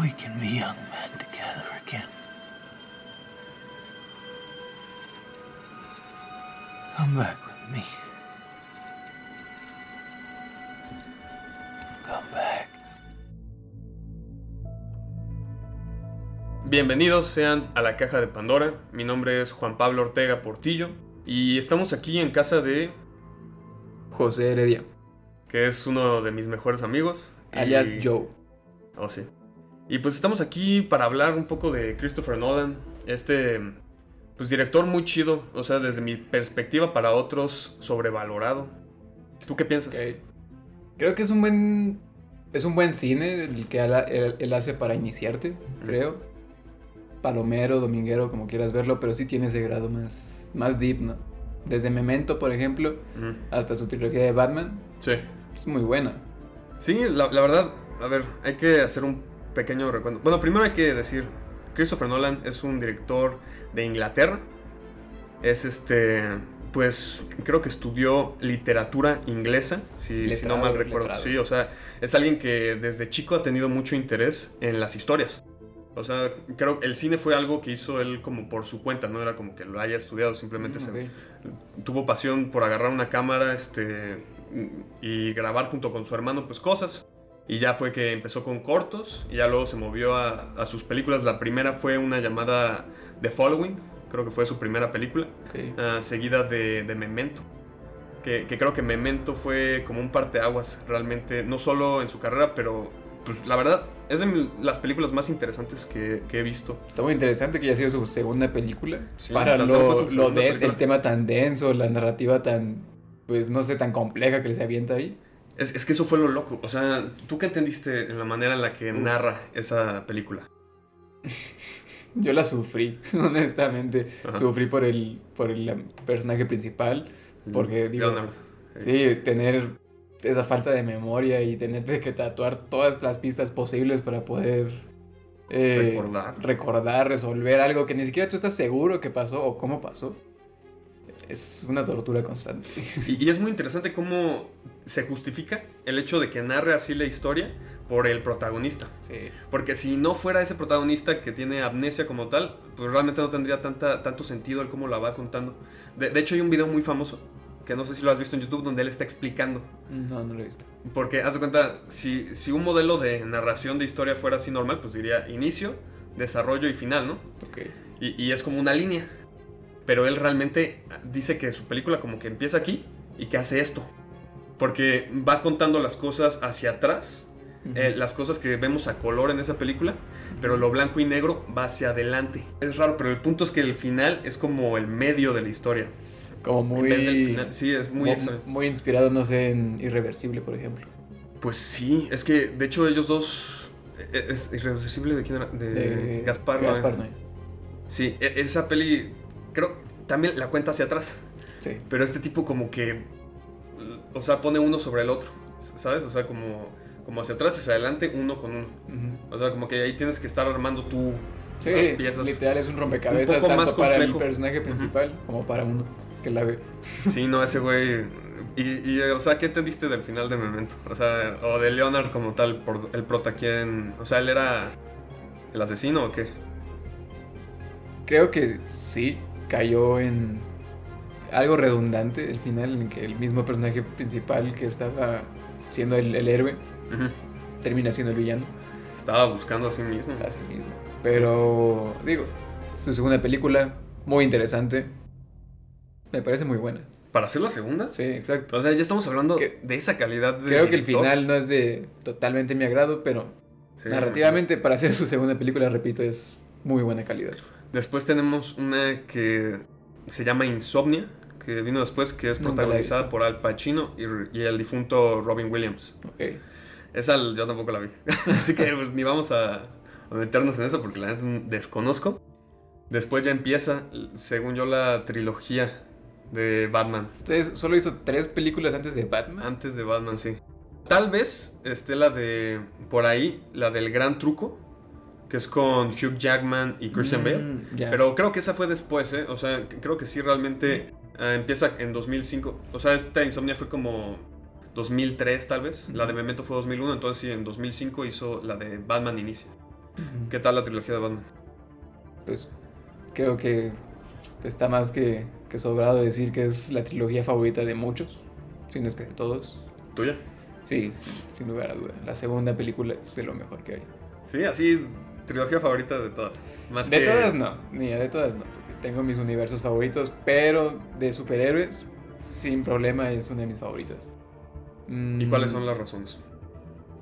we can be young men together again. Come back with me. Come back. Bienvenidos sean a la caja de Pandora. Mi nombre es Juan Pablo Ortega Portillo y estamos aquí en casa de José Heredia, que es uno de mis mejores amigos. y- alias Joe. Oh, sí. Y pues estamos aquí para hablar un poco de Christopher Nolan, este pues director muy chido, o sea, desde mi perspectiva para otros sobrevalorado. ¿Tú qué piensas? Creo que es un buen es un buen cine el que él, hace para iniciarte, creo. Palomero, dominguero, como quieras verlo, pero sí tiene ese grado más, más deep, ¿no? Desde Memento, por ejemplo, hasta su trilogía de Batman, Sí. es muy buena. Sí, la, la verdad, a ver, hay que hacer un pequeño recuento. Bueno, primero hay que decir, Christopher Nolan es un director de Inglaterra. Es este, pues creo que estudió literatura inglesa, si, si no Letrado, mal recuerdo. letrado. Sí, o sea, es alguien que desde chico ha tenido mucho interés en las historias. O sea, creo que el cine fue algo que hizo él como por su cuenta, no era como que lo haya estudiado, simplemente Mm, se, ok. tuvo pasión por agarrar una cámara este, y grabar junto con su hermano pues cosas. Y ya fue que empezó con cortos y ya luego se movió a, a sus películas. La primera fue una llamada The Following, creo que fue su primera película, Ok. ah, seguida de, de Memento. Que, que creo que Memento fue como un parteaguas realmente, no solo en su carrera, pero pues la verdad es de las películas más interesantes que, que he visto. Está muy interesante que haya sido su segunda película. Sí, para lo, lo de- el tema tan denso, la narrativa tan, pues no sé, tan compleja que les avienta ahí. Es, es que eso fue lo loco. O sea, ¿tú qué entendiste en la manera en la que narra esa película? Yo la sufrí, honestamente. Ajá. Sufrí por el, por el personaje principal. Porque, digo. Sí, tener esa falta de memoria y tenerte que tatuar todas las pistas posibles para poder eh, Recordar. recordar, resolver algo que ni siquiera tú estás seguro que pasó o cómo pasó. Es una tortura constante. Y, y es muy interesante cómo se justifica el hecho de que narre así la historia por el protagonista. Sí. Porque si no fuera ese protagonista que tiene amnesia como tal, pues realmente no tendría tanta, tanto sentido el cómo la va contando. De, de hecho, hay un video muy famoso, que no sé si lo has visto en YouTube, donde él está explicando. No, no lo he visto. Porque, haz de cuenta, si, si un modelo de narración de historia fuera así normal, pues diría inicio, desarrollo y final, ¿no? Ok. Y, y es como una línea. Pero él realmente dice que su película como que empieza aquí y que hace esto. Porque va contando las cosas hacia atrás, eh, las cosas que vemos a color en esa película, pero lo blanco y negro va hacia adelante. Es raro, pero el punto es que el final es como el medio de la historia. Como En vez del muy, final. Sí, es muy muy, inspirado, no sé, en Irreversible, por ejemplo. Pues sí, es que de hecho ellos dos... eh, ¿Es irreversible de quién era? De, De Gaspar. Gaspar Noé. Sí, e- esa peli creo también la cuenta hacia atrás. Sí. Pero este tipo como que, o sea, pone uno sobre el otro, ¿sabes? O sea, como, como hacia atrás y hacia adelante, uno con uno. O sea, como que ahí tienes que estar armando tú Sí, las piezas. literal es un rompecabezas Un poco tanto más para el personaje principal como para uno que la ve. Sí, no, ese güey... Y, y, o sea, ¿qué entendiste del final de Memento? O sea, o de Leonard como tal, por el prota, ¿quién? O sea, ¿él era el asesino o qué? Creo que sí cayó en algo redundante el final en que el mismo personaje principal que estaba siendo el, el héroe termina siendo el villano, Estaba buscando a sí mismo. así mismo. Pero digo, su segunda película muy interesante. Me parece muy buena. ¿Para hacer la segunda? Sí, exacto. O sea, ya estamos hablando Que- de esa calidad de Creo que el final no es de totalmente mi agrado, pero Sí. narrativamente para hacer su segunda película, repito, es muy buena calidad. Después tenemos una que se llama Insomnia, que vino después, que es protagonizada por Al Pacino y, y el difunto Robin Williams. Ok. Esa yo tampoco la vi. Así que pues ni vamos a, a meternos en eso porque la desconozco. Después ya empieza, según yo, la trilogía de Batman. Entonces, solo hizo tres películas antes de Batman. Antes de Batman, sí. Tal vez esté la de, por ahí, la del gran truco, que es con Hugh Jackman y Christian Bale. Mm. Pero creo que esa fue después, ¿eh? O sea, creo que sí realmente eh, empieza en 2005. O sea, esta Insomnia fue como 2003 tal vez. La de Memento fue 2001, entonces sí, en 2005 hizo la de Batman Inicia. ¿Qué tal la trilogía de Batman? Pues creo que está más que, que sobrado decir que es la trilogía favorita de muchos, si no es que de todos. ¿Tuya? Sí, sí, sin lugar a duda. La segunda película es de lo mejor que hay. Sí, así, trilogía favorita de todas. Más De que... todas no, ni de todas no, porque tengo mis universos favoritos, pero de superhéroes, sin problema, es una de mis favoritas. ¿Y cuáles son Mm, las razones?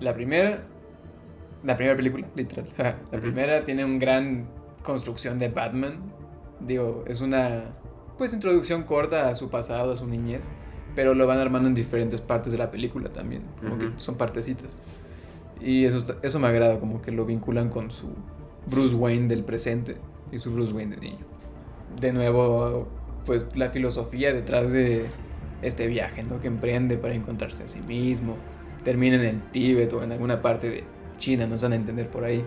La primera, la primera película, literal. la Ujú. primera tiene una gran construcción de Batman. Digo, es una pues introducción corta a su pasado, a su niñez, pero lo van armando en diferentes partes de la película también, como que Ujú. son partecitas. Y eso está- eso me agrada, como que lo vinculan con su Bruce Wayne del presente y su Bruce Wayne de niño. De nuevo, pues la filosofía detrás de este viaje, ¿no? Que emprende para encontrarse a sí mismo, termina en el Tíbet o en alguna parte de China, nos van a entender por ahí.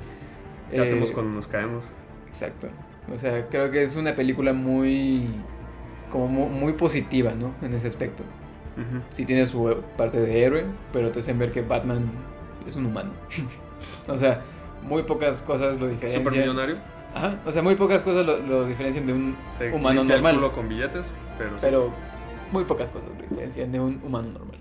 ¿Qué Eh, hacemos cuando nos caemos? Exacto. O sea, creo que es una película muy como mu- muy, positiva, ¿no? En ese aspecto. Ujú. Sí tiene su parte de héroe, pero te hacen ver que Batman es un humano. o sea, muy pocas cosas lo diferencian. Supermillonario. Ajá, o sea, muy pocas cosas lo, lo diferencian de un Se humano normal. culo con billetes, pero... sí. Pero muy pocas cosas lo diferencian de un humano normal.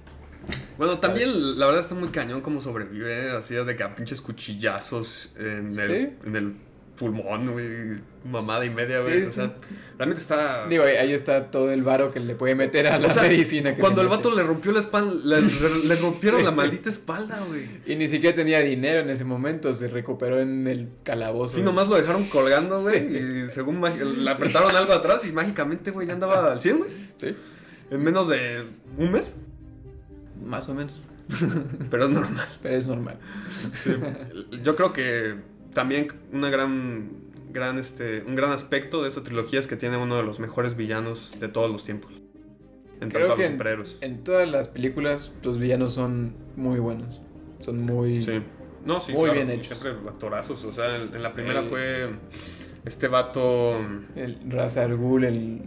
Bueno, también la verdad está muy cañón cómo sobrevive, así de que a pinches cuchillazos en el, Sí. en el pulmón, güey, mamada y media, Sí, güey. o sí. sea, realmente está... Digo, ahí, está todo el varo que le puede meter a la O sea, medicina. que cuando el vato le rompió la espalda, le, rompieron Sí. la maldita espalda, güey. Y ni siquiera tenía dinero en ese momento, se recuperó en el calabozo. Sí, nomás lo dejaron colgando, güey, y según le apretaron algo atrás y mágicamente, güey, ya andaba al 100, güey. Sí, En menos de un mes, más o menos. pero es normal. Pero es normal. Sí. Yo creo que también una gran, gran este, un gran aspecto de esta trilogía es que tiene uno de los mejores villanos de todos los tiempos. En Creo que los superhéroes. En todas las películas, los villanos son muy buenos. Son muy. Sí. No, sí, Muy claro, bien hechos. Siempre actorazos. O sea, en, en la primera Sí. fue este vato. El Ghul, el.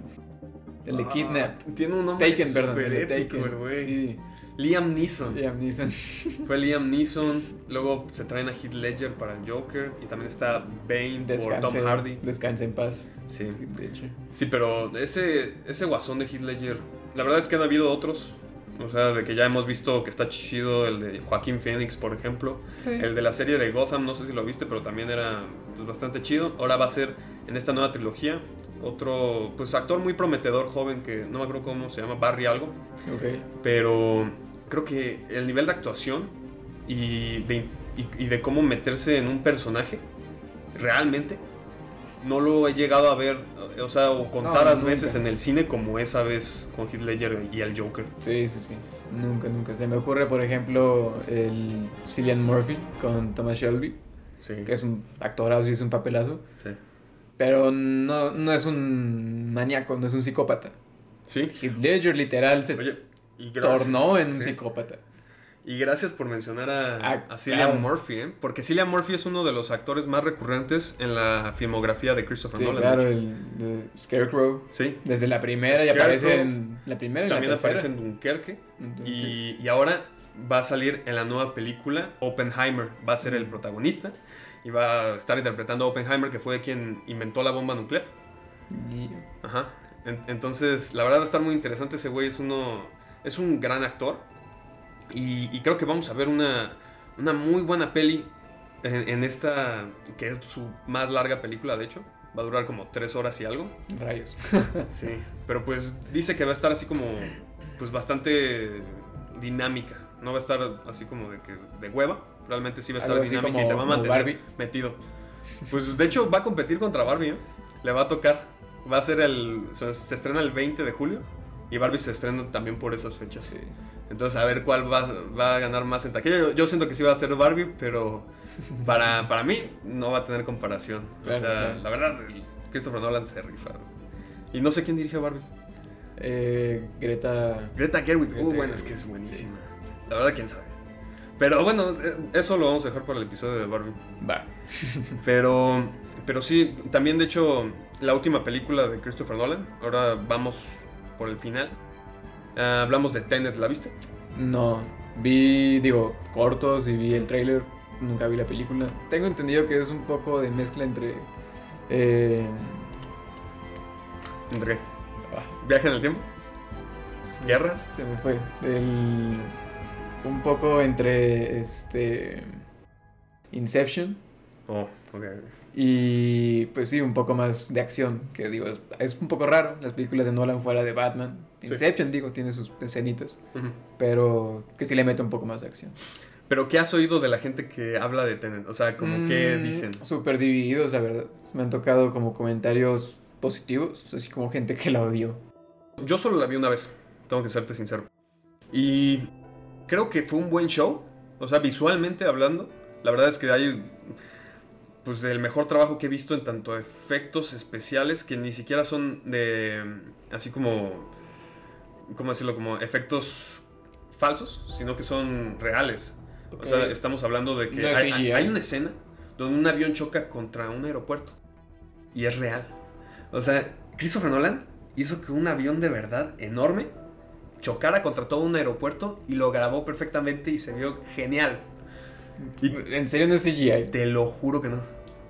El de Ah, Kidnap. Tiene un nombre Taken, perdón. El de Taken. güey. Sí, Liam Neeson. Liam Neeson. Fue Liam Neeson. Luego se traen a Heath Ledger para el Joker. Y también está Bane por Tom Hardy. descanse en paz. Sí. De hecho. Sí, pero ese, ese guasón de Heath Ledger, la verdad es que han habido otros. O sea, de que ya hemos visto que está chido el de Joaquín Phoenix, por ejemplo. El de la serie de Gotham, no sé si lo viste, pero también era pues, bastante chido. Ahora va a ser en esta nueva trilogía otro pues actor muy prometedor, joven, que no me acuerdo cómo se llama, Barry algo. Ok. Pero creo que el nivel de actuación y de, y- y de cómo meterse en un personaje, realmente, no lo he llegado a ver, o sea, o contadas nunca. veces en el cine como esa vez con Heath Ledger y el Joker. Sí, sí, sí. Nunca, nunca. Se me ocurre, por ejemplo, el Cillian Murphy con Thomas Shelby, Sí, que es un actorazo y es un papelazo. sí. Pero no, no es un maníaco, no es un psicópata. Sí. Heath Ledger literal se Oye, y tornó en un sí. psicópata. Y gracias por mencionar a, Ah, a Cillian claro. Murphy, ¿eh? porque Cillian Murphy es uno de los actores más recurrentes en la filmografía de Christopher Sí, Nolan. claro, el, el Scarecrow. Sí, Desde la primera y Scarecrow. aparece en la primera y también aparece en Dunkerque. Y, y ahora va a salir en la nueva película Oppenheimer. Va a ser el Mm. protagonista y va a estar interpretando a Oppenheimer, que fue quien inventó la bomba nuclear. y- Ajá. En- entonces, la verdad va a estar muy interesante. Ese güey es uno. Es un gran actor. Y, y creo que vamos a ver una, una muy buena peli en, en esta. que es su más larga película, de hecho. Va a durar como tres horas y algo. Rayos. Sí. Pero pues dice que va a estar así como. Pues bastante dinámica. No va a estar así como de que de hueva. Realmente sí va a estar Algo dinámica como- y te va a mantener metido. Pues de hecho va a competir contra Barbie. ¿eh? Le va a tocar. Va a ser el. Se, se estrena el 20 de julio. Y Barbie se estrena también por esas fechas. Sí. Entonces a ver cuál va, va a ganar más en taquilla. Yo, yo siento que sí va a ser Barbie, pero para, para mí no va a tener comparación. Claro, o sea, claro. la verdad, Christopher Nolan se rifa. Y no sé quién dirige a Barbie. Eh, Greta. Greta Gerwig. Greta Uh, bueno, es que es buenísima. La verdad, quién sabe. Pero bueno, eh, eso lo vamos a dejar para el episodio de Barbie. Va. Pero, pero sí, también de hecho, la última película de Christopher Nolan. Ahora vamos por el final. Ah, hablamos de Tenet, ¿la viste? No. Vi, digo, cortos y vi el trailer. nunca vi la película. Tengo entendido que es un poco de mezcla entre... eh, ¿Entre qué? ah, ¿Viaje en el tiempo? ¿Guerras? Se me fue. El- un poco entre este... Inception. Oh, ok. Y pues sí, un poco más de acción, que digo, es, es un poco raro, las películas de Nolan fuera de Batman. Sí. Inception, digo, tiene sus escenitas, pero que sí le mete un poco más de acción. Pero ¿qué has oído de la gente que habla de Tenet? O sea, como que Mm, dicen. Súper divididos, la verdad. Me han tocado como comentarios positivos, así como gente que la odió. Yo solo la vi una vez, tengo que serte sincero. Y creo que fue un buen show. O sea, visualmente hablando, la verdad es que hay pues el mejor trabajo que he visto en tanto efectos especiales que ni siquiera son de así como cómo decirlo como efectos falsos, sino que son reales. O sea, estamos hablando de que No hay, hay una escena donde un avión choca contra un aeropuerto y es real. O sea, Christopher Nolan hizo que un avión de verdad enorme chocara contra todo un aeropuerto y lo grabó perfectamente y se vio genial. En serio no es CGI. te lo juro que no.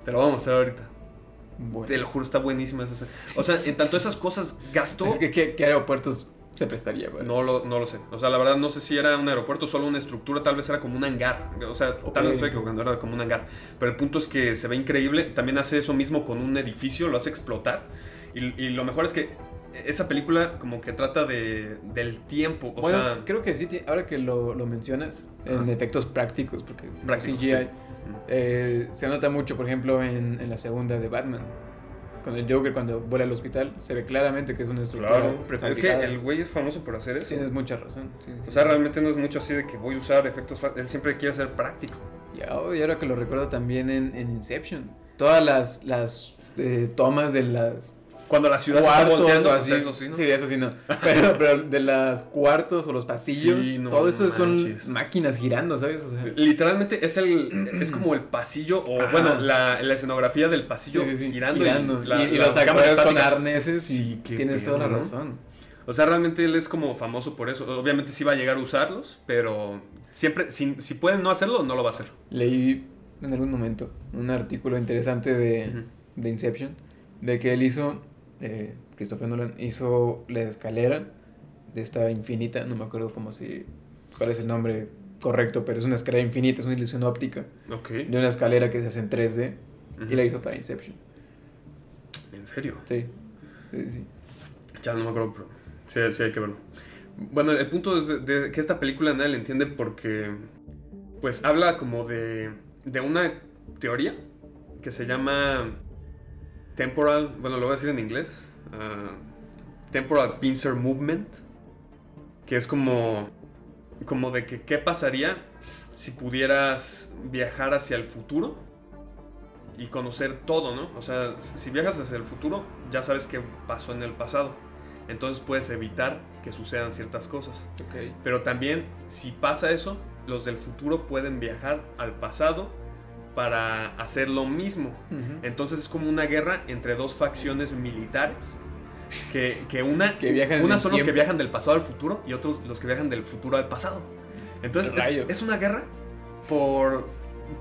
Te lo vamos a mostrar ahorita. Bueno. Te lo juro, está buenísima esa. O sea, en tanto esas cosas gastó... Que, ¿qué, qué aeropuertos se prestaría No lo, no lo sé. O sea, la verdad no sé si era un aeropuerto, solo una estructura, tal vez era como un hangar. O sea, tal vez estoy equivocando, era como un hangar. Pero el punto es que se ve increíble. También hace eso mismo con un edificio, lo hace explotar. Y, y lo mejor es que esa película como que trata de, del tiempo. O bueno, sea, creo que sí, ahora que lo, lo mencionas, en efectos prácticos, porque no Prácticos, CGI, sí. eh, se nota mucho, por ejemplo, en, en la segunda de Batman. Con el Joker cuando vuela al hospital, se ve claramente que es una estructura claro. Es que el güey es famoso por hacer eso. Tienes mucha razón. sí, sí. O sea, realmente no es mucho así de que voy a usar efectos. Él siempre quiere ser práctico. Y ahora, y ahora que lo recuerdo también en, en Inception. Todas las, las eh, tomas de las Cuando la ciudad se está cuartos volteando, o pues así. eso sí, ¿no? Sí, de eso sí no. Pero, pero de las cuartos o los pasillos, Sí, no todo eso manches. son máquinas girando, ¿sabes? O sea, Literalmente es el es como el pasillo o bueno la, la escenografía del pasillo sí, sí, sí, girando, girando. y, la, y, y la los con arneses y tienes toda la ¿no? razón. O sea, realmente él es como famoso por eso. Obviamente sí va a llegar a usarlos, pero siempre si, si pueden no hacerlo no lo va a hacer. Leí en algún momento un artículo interesante de, Ujú. de Inception, de que él hizo, eh, Christopher Nolan hizo la escalera de esta infinita, no me acuerdo cómo si, cuál es el nombre correcto, pero es una escalera infinita, es una ilusión óptica Ok. de una escalera que se hace en 3D Ujú. y la hizo para Inception. ¿En serio? Sí, sí, sí. Ya no me acuerdo, pero sí, sí hay que verlo. Bueno, el punto es de, de que esta película nadie la entiende porque pues habla como de, de una teoría que se llama temporal, bueno, lo voy a decir en inglés, ah, temporal pincer movement, que es como como de que qué pasaría si pudieras viajar hacia el futuro y conocer todo, ¿no? O sea, si viajas hacia el futuro, ya sabes qué pasó en el pasado. Entonces puedes evitar que sucedan ciertas cosas. Ok. Pero también, si pasa eso, los del futuro pueden viajar al pasado para hacer lo mismo. Entonces es como una guerra entre dos facciones militares. Que, que una, Que una son los que tiempo. viajan del pasado al futuro y otros los que viajan del futuro al pasado. Entonces es, una guerra por,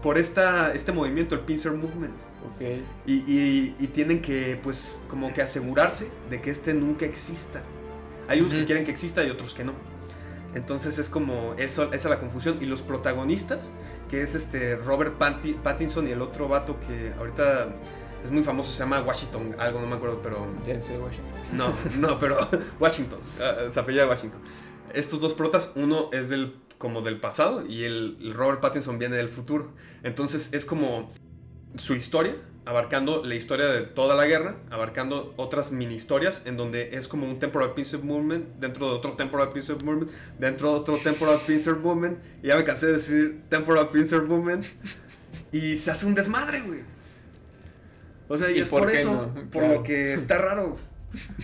por esta, este movimiento, el pincer movement. Y, y- y tienen que, pues, como que asegurarse de que este nunca exista. Hay unos que quieren que exista y otros que no. Entonces es como eso, esa es la confusión. Y los protagonistas, que es este Robert Patti- Pattinson y el otro vato que ahorita es muy famoso, se llama Washington, algo, no me acuerdo, pero... Denzel Washington. No, no, pero Washington, ah, se apellida Washington. Estos dos protas, uno es del como del pasado y el, el Robert Pattinson viene del futuro. Entonces es como su historia, abarcando la historia de toda la guerra, abarcando otras mini historias en donde es como un temporal pincer movement dentro de otro temporal pincer movement dentro de otro temporal pincer movement y ya me cansé de decir temporal pincer movement y se hace un desmadre, güey. O sea, y, ¿Y es por eso, no? por lo que está raro.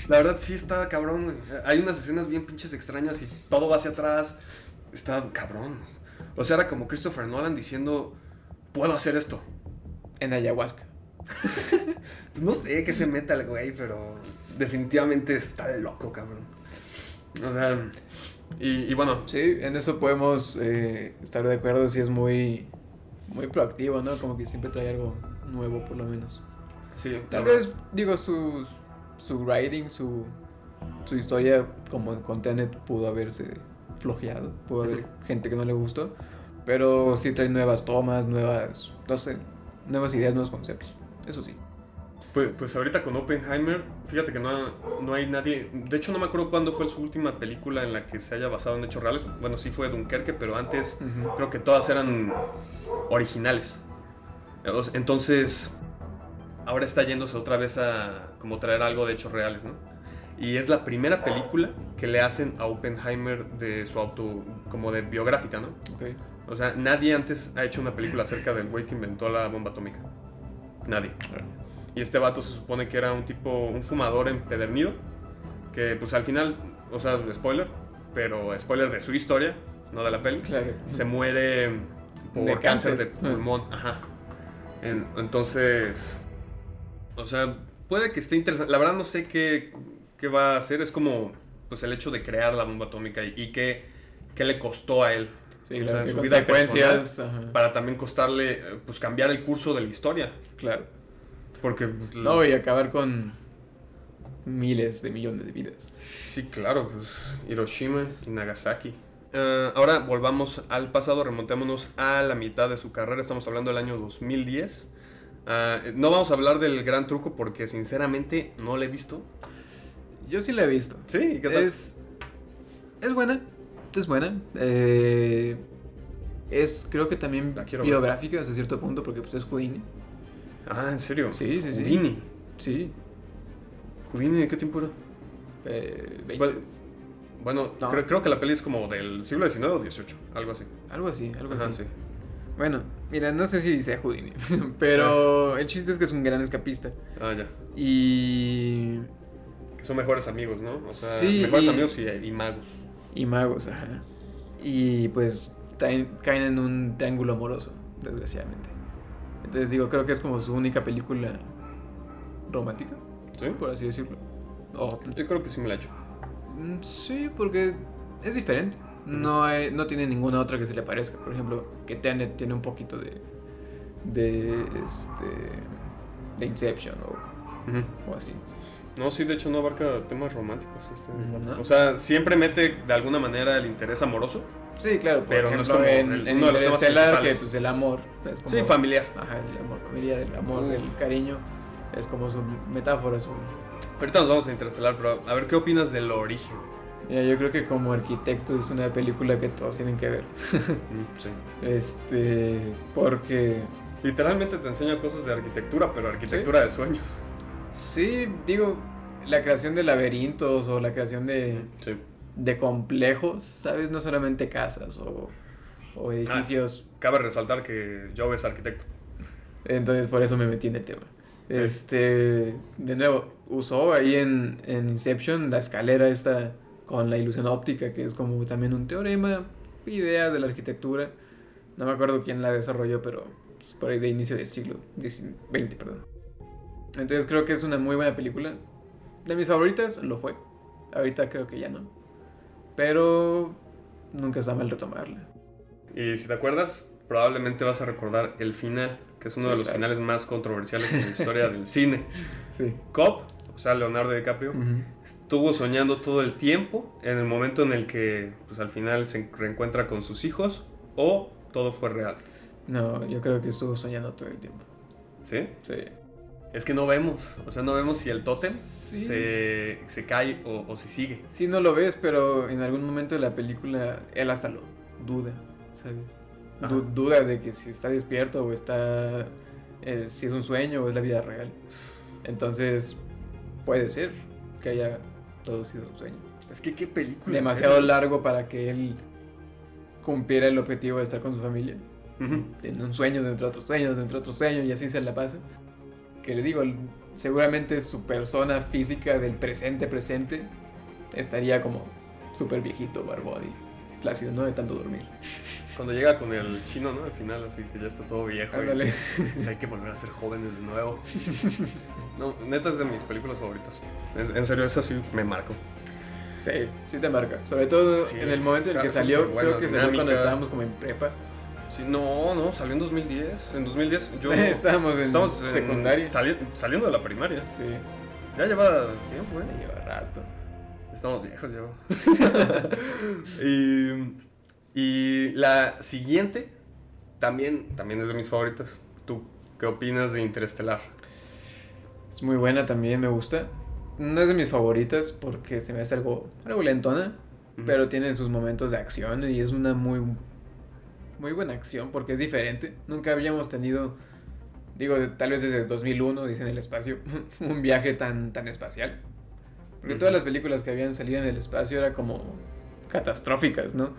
La verdad sí está cabrón, güey. Hay unas escenas bien pinches extrañas y todo va hacia atrás. Está cabrón. güey. O sea, era como Christopher Nolan diciendo, puedo hacer esto. En ayahuasca. Pues no sé qué se meta el güey, pero definitivamente está loco, cabrón. O sea, y, y bueno, Sí, en eso podemos eh, estar de acuerdo si es muy muy proactivo, ¿no? Como que siempre trae algo nuevo, por lo menos. Sí, Tal vez, digo, su, su writing, su, su historia como con Tenet pudo haberse flojeado. Pudo haber gente que no le gustó. Pero sí trae nuevas tomas, nuevas, no sé, nuevas ideas, nuevos conceptos. Eso sí. Pues, pues ahorita con Oppenheimer, fíjate que no, no hay nadie. De hecho, no me acuerdo cuándo fue su última película en la que se haya basado en hechos reales. Bueno, sí fue Dunkerque, pero antes Ujú. creo que todas eran originales. Entonces, ahora está yéndose otra vez a como traer algo de hechos reales, ¿no? Y es la primera película que le hacen a Oppenheimer de su auto, como de biográfica, ¿no? Ok. O sea, nadie antes ha hecho una película acerca del güey que inventó la bomba atómica. Nadie. Y este vato se supone que era un tipo, un fumador empedernido, que pues al final, o sea, spoiler, pero spoiler de su historia, no de la peli, Claro. se muere por De cáncer. cáncer. de pulmón, ajá. En- entonces, o sea, puede que esté interesante. La verdad no sé qué, qué va a hacer, es como pues el hecho de crear la bomba atómica y, y qué, qué le costó a él. Sí, o claro, sea, qué su vida consecuencias. ajá, Para también costarle, pues cambiar el curso de la historia. Claro. Porque, pues, No, y acabar con miles de millones de vidas. Sí, claro, pues Hiroshima y Nagasaki. Eh, ahora volvamos al pasado, remontémonos a la mitad de su carrera, estamos hablando del año 2010. Ah, no vamos a hablar del gran truco porque sinceramente no lo he visto. Yo sí la he visto. Sí, ¿y qué tal? Es, es buena, es buena. Eh, es creo que también biográfica hasta cierto punto porque pues, es Houdini. Ah, ¿en serio? Sí, sí, sí. Houdini. Sí. ¿Houdini de qué tiempo era? Eh, 20. Bueno, Bueno, No. creo, creo que la peli es como del siglo XIX o XVIII, algo así. Algo así, algo Ajá, así. sí. Bueno, mira, no sé si sea Houdini, pero el chiste es que es un gran escapista. Ah, ya. Y. Que son mejores amigos, ¿no? O sea, Sí, mejores y- amigos y, y magos. Y magos, ajá. Y pues caen en un triángulo amoroso, desgraciadamente. Entonces digo, creo que es como su única película romántica, ¿Sí? por así decirlo. Yo creo que sí me la he hecho. mm, sí, porque es diferente. No, hay- no tiene ninguna otra que se le parezca. Por ejemplo, que Tenet tiene un poquito de. de. este. de Inception o, o así. No, sí, de hecho no abarca temas románticos. este. O sea, siempre mete de alguna manera el interés amoroso. Sí, claro, por Pero no es como en, el- en uno de los temas que pues el amor es como... Sí, familiar. Ajá, el amor familiar, el amor, Uh. el cariño, es como su metáfora, su... Ahorita nos vamos a Interestelar, pero a ver qué opinas del origen. Mira, yo creo que como arquitecto es una película que todos tienen que ver. Mm, sí. Este, porque Literalmente te enseña cosas de arquitectura, pero arquitectura de sueños. Sí, digo, la creación de laberintos o la creación de, Sí. de complejos, ¿sabes? No solamente casas o, o edificios. Cabe resaltar que Joe es arquitecto. Entonces por eso me metí en el tema. Este, de nuevo, usó ahí en, en Inception la escalera esta con la ilusión óptica, que es como también un teorema, idea de la arquitectura. No me acuerdo quién la desarrolló, pero pues, por ahí de inicio del siglo XX, perdón. Entonces creo que es una muy buena película. De mis favoritas lo fue. Ahorita creo que ya no. Pero nunca está mal retomarla. Y si te acuerdas, probablemente vas a recordar el final, que es uno Sí, de los claro. finales más controversiales en la historia del cine. Sí. Cobb, o sea, Leonardo DiCaprio, estuvo soñando todo el tiempo en el momento en el que pues al final se reencuentra con sus hijos o todo fue real. No, yo creo que estuvo soñando todo el tiempo. ¿Sí? Sí. Es que no vemos, o sea, no vemos si el tótem Sí. se, se cae o, o si sigue. Sí, no lo ves, pero en algún momento de la película él hasta lo duda, ¿sabes? Du- duda de que si está despierto o está. eh, si es un sueño o es la vida real. Entonces, puede ser que haya todo sido un sueño. Es que qué película. Demasiado largo para que él cumpliera el objetivo de estar con su familia. En un sueño dentro de otro sueño, dentro de otro sueño, y así se la pasa. Que le digo, seguramente su persona física del presente presente estaría como súper viejito, barbón y plácido, ¿no? De tanto dormir. Cuando llega con el chino, ¿no? Al final, así que ya está todo viejo. y Ándale. dice, hay que volver a ser jóvenes de nuevo. No, neta es de mis películas favoritas. En, en serio, esa sí me marcó. Sí, sí te marca. Sobre todo Sí, en el momento en el que salió, creo que salió cuando estábamos como en prepa. Sí, no, no, salió en 2010. En 2010 yo... Estábamos en Estamos en- secundaria. sali- saliendo de la primaria. Sí, Ya lleva tiempo, ¿eh? lleva rato. Estamos viejos yo. y, y la siguiente también, también es de mis favoritas. ¿Tú qué opinas de Interestelar? Es muy buena también, me gusta. No es de mis favoritas porque se me hace algo, algo lentona, pero tiene sus momentos de acción y es una muy, muy buena acción porque es diferente. Nunca habíamos tenido, digo, tal vez desde 2001, dice en el espacio, un viaje tan, tan espacial. Porque todas las películas que habían salido en el espacio era como catastróficas, ¿no?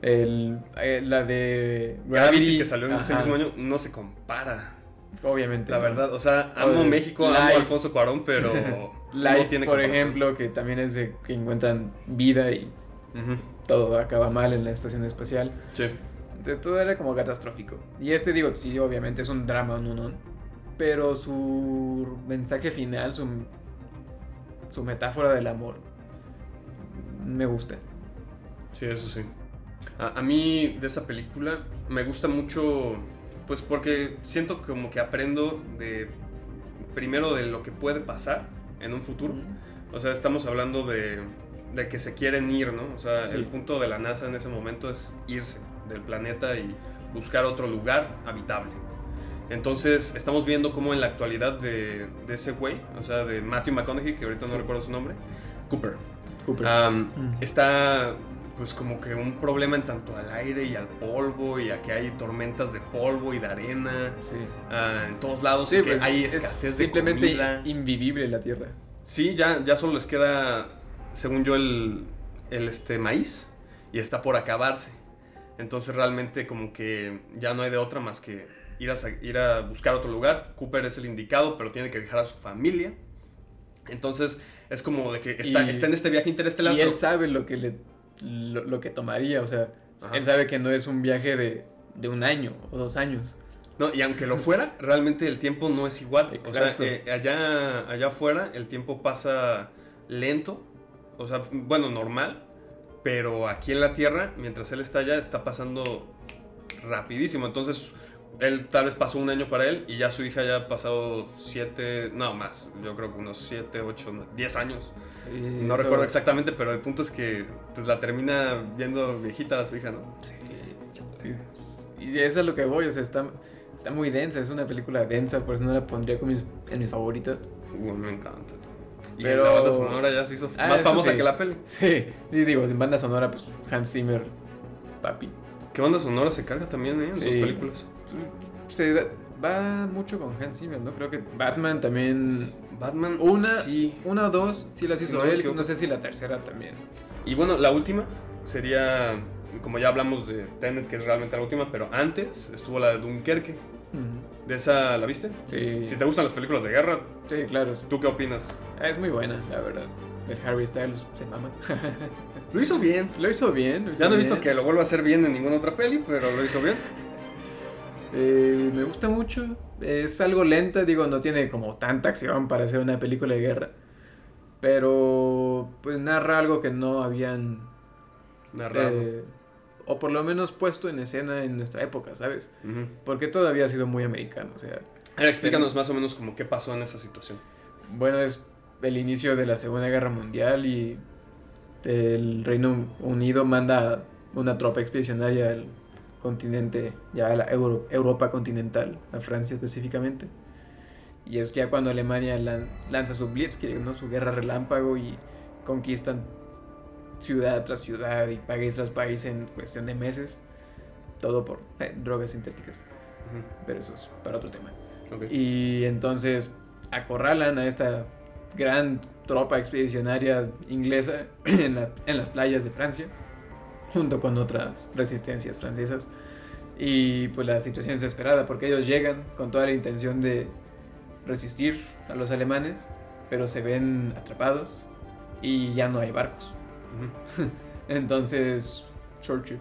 El, eh, la de Gravity, que salió en ese mismo año, no se compara. Obviamente. La ¿no? verdad, o sea, amo México, amo a Alfonso Cuarón, pero Life, tiene por ejemplo, que también es de que encuentran vida y todo acaba mal en la estación espacial. Sí. Entonces todo era como catastrófico. Y este, digo, sí, obviamente es un drama, no, no. Pero su mensaje final, su, su metáfora del amor, me gusta. Sí, eso sí. A, a mí de esa película me gusta mucho, pues porque siento como que aprendo de, primero de lo que puede pasar en un futuro. O sea, estamos hablando de, de que se quieren ir, ¿no? O sea, Sí. el punto de la NASA en ese momento es irse del planeta y buscar otro lugar habitable. Entonces, estamos viendo cómo en la actualidad de, de ese güey, o sea, de Matthew McConaughey, que ahorita no Sí. recuerdo su nombre, Cooper, Cooper. Mm. está pues como que un problema en tanto al aire y al polvo y a que hay tormentas de polvo y de arena sí. ah, en todos lados Sí, y que pues, hay es escasez de simplemente comida. invivible la Tierra. Sí, ya, ya solo les queda, según yo, el, el este, maíz y está por acabarse. Entonces realmente como que ya no hay de otra más que ir a, ir a buscar otro lugar. Cooper es el indicado, pero tiene que dejar a su familia. Entonces es como de que está, Y- está en este viaje interestelar. Y él sabe lo que le lo, lo que tomaría, o sea, Ajá. él sabe que no es un viaje de, de un año o dos años. No, y aunque lo fuera, realmente el tiempo no es igual. Exacto. O sea, eh, allá, allá afuera el tiempo pasa lento, o sea, bueno, normal, pero aquí en la Tierra, mientras él está allá, está pasando rapidísimo. Entonces, él tal vez pasó un año para él y ya su hija ya ha pasado siete, no más, yo creo que unos siete, ocho, no, diez años. Sí, No recuerdo exactamente, pero el punto es que pues la termina viendo viejita a su hija, ¿no? Sí. Y eso es lo que voy, o sea, está, está muy densa, es una película densa, por eso no la pondría con mis, en mis favoritas. Uh, me encanta. Y Pero- la banda sonora ya se hizo Ah, más famosa sí. que la peli. Sí, digo, en banda sonora, pues Hans Zimmer, papi. ¿Qué banda sonora se carga también eh, en sus películas? Se da- va mucho con Hans Zimmer, ¿no? Creo que Batman también, Batman, Una- sí. una o dos, sí las hizo no él, no sé si la tercera también. Y bueno, la última sería, como ya hablamos de Tenet, que es realmente la última, pero antes estuvo la de Dunkerque. Ujú. ¿De esa la viste? Sí, Si te gustan las películas de guerra, sí, claro, ¿tú qué opinas? es muy buena, la verdad. El Harry Styles se mama. Lo hizo bien. lo hizo bien. lo hizo Ya no he visto bien. que lo vuelva a hacer bien en ninguna otra peli, pero lo hizo bien. Eh, me gusta mucho. Es algo lenta, digo, no tiene como tanta acción para hacer una película de guerra. Pero pues narra algo que no habían... Narrado. eh, o por lo menos puesto en escena en nuestra época, ¿sabes? Ujú. Porque todavía ha sido muy americano. O sea, Ahora explícanos más o menos como qué pasó en esa situación. bueno, es el inicio de la Segunda Guerra Mundial y el Reino Unido manda una tropa expedicionaria al continente, ya a la Euro- Europa continental, a Francia específicamente. Y es ya cuando Alemania lan- lanza su Blitzkrieg, ¿no? su guerra relámpago y conquistan ciudad tras ciudad y país tras país en cuestión de meses. Todo por eh, drogas sintéticas. Ujú. Pero eso es para otro tema. Y entonces acorralan a esta gran tropa expedicionaria inglesa en, la- en las playas de Francia, junto con otras resistencias francesas. Y pues la situación es desesperada porque ellos llegan con toda la intención de resistir a los alemanes, pero se ven atrapados y ya no hay barcos. Entonces Churchill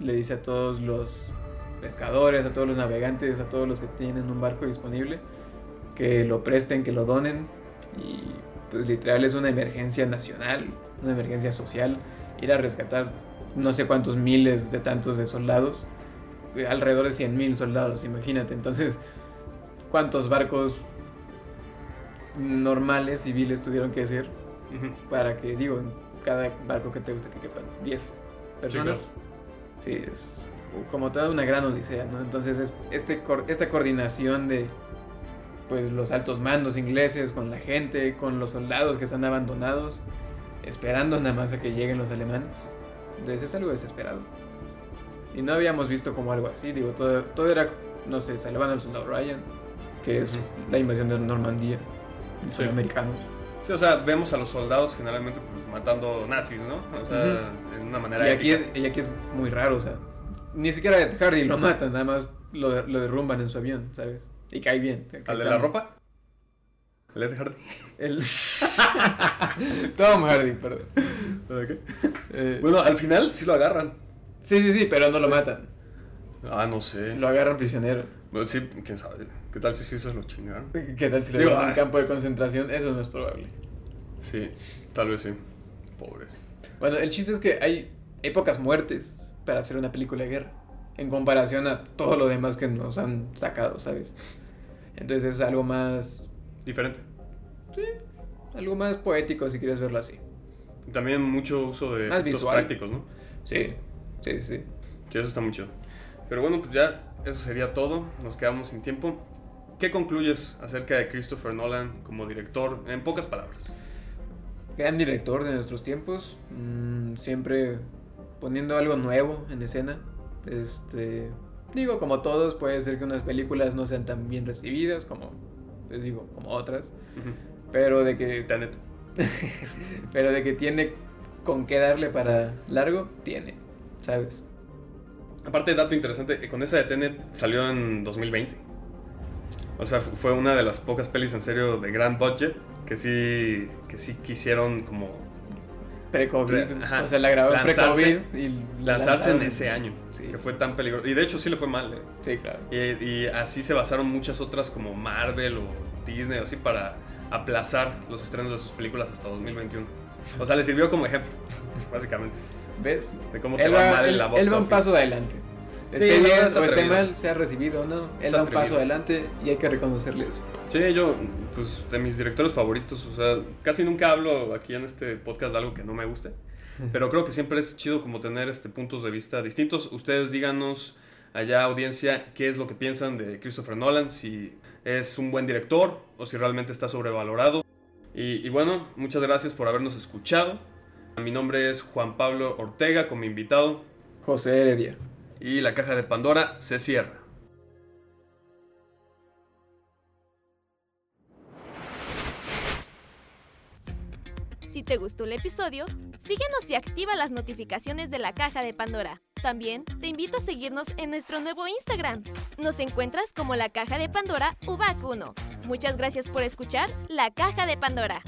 le dice a todos los pescadores, a todos los navegantes, a todos los que tienen un barco disponible, que lo presten, que lo donen. Y pues literal es una emergencia nacional, una emergencia social, ir a rescatar no sé cuántos miles de tantos de soldados alrededor de 100.000 soldados, imagínate. Entonces, ¿cuántos barcos normales, civiles tuvieron que ser Ujú. para que, digo, cada barco que te guste que quepan 10 personas? claro. Sí, es como toda una gran odisea, ¿no? Entonces, es este, esta coordinación de pues los altos mandos ingleses con la gente, con los soldados que están abandonados, esperando nada más a que lleguen los alemanes. Entonces es algo desesperado. Y no habíamos visto como algo así, digo, todo, todo era, no sé, salvan al soldado Ryan, que es la invasión de Normandía, y son Sí. americanos. Sí, o sea, vemos a los soldados generalmente pues, matando nazis, ¿no? O sea, en una manera Y aquí, es, y aquí es muy raro, o sea, ni siquiera a Ed Hardy lo matan, nada más lo, lo derrumban en su avión, ¿sabes? Y cae bien. cae ¿Al de la ropa? ¿El Ed Hardy? El... Tom Hardy, perdón. Eh, Bueno, al final sí lo agarran. sí, sí, sí, pero no lo matan. Ah, no sé. Lo agarran prisionero. Bueno, sí, quién sabe. ¿Qué tal si sí se lo chingaron? ¿Qué tal si le dan un ay. campo de concentración? Eso no es probable. Sí, tal vez sí. Pobre. Bueno, el chiste es que hay, hay pocas muertes para hacer una película de guerra. En comparación a todo lo demás que nos han sacado, ¿sabes? Entonces es algo más. Diferente. Algo más poético si quieres verlo así. También mucho uso de Más efectos visual. prácticos, ¿no? Sí, sí, sí. Sí, eso está muy chido. Pero bueno, pues ya eso sería todo. Nos quedamos sin tiempo. ¿Qué concluyes acerca de Christopher Nolan como director? En pocas palabras. Gran director de nuestros tiempos. mm, siempre poniendo algo nuevo en escena. Este. Digo, como todos, puede ser que unas películas no sean tan bien recibidas como. Les digo, como otras. Ujú. Pero de que. Pero de que tiene con qué darle para largo, tiene. ¿Sabes? Aparte, dato interesante, eh, con esa de Tenet salió en 2020. O sea, fu- fue una de las pocas pelis en serio de gran budget que sí, que sí quisieron como Pre-COVID. O sea, la Lanzarse- pre-COVID. y la lanzarse en ese año, Sí. que fue tan peligroso. Y de hecho sí le fue mal, ¿eh? Sí, claro. Y, y así se basaron muchas otras como Marvel o Disney o así para aplazar los estrenos de sus películas hasta 2021. O sea, le sirvió como ejemplo, básicamente, ¿Ves? de cómo te Él va va, mal en él- la box él va un paso adelante. Sí, Esté bien o esté mal, sea recibido o no, él da un paso adelante y hay que reconocerle eso. Sí, yo, pues de mis directores favoritos, o sea, casi nunca hablo aquí en este podcast de algo que no me guste, pero creo que siempre es chido como tener este puntos de vista distintos. Ustedes díganos allá audiencia qué es lo que piensan de Christopher Nolan, si es un buen director o si realmente está sobrevalorado. Y, y bueno, muchas gracias por habernos escuchado. Mi nombre es Juan Pablo Ortega con mi invitado José Heredia. y la caja de Pandora se cierra. Si te gustó el episodio, síguenos y activa las notificaciones de la caja de Pandora. También te invito a seguirnos en nuestro nuevo Instagram. Nos encuentras como la caja de Pandora UBAC1. Muchas gracias por escuchar La Caja de Pandora.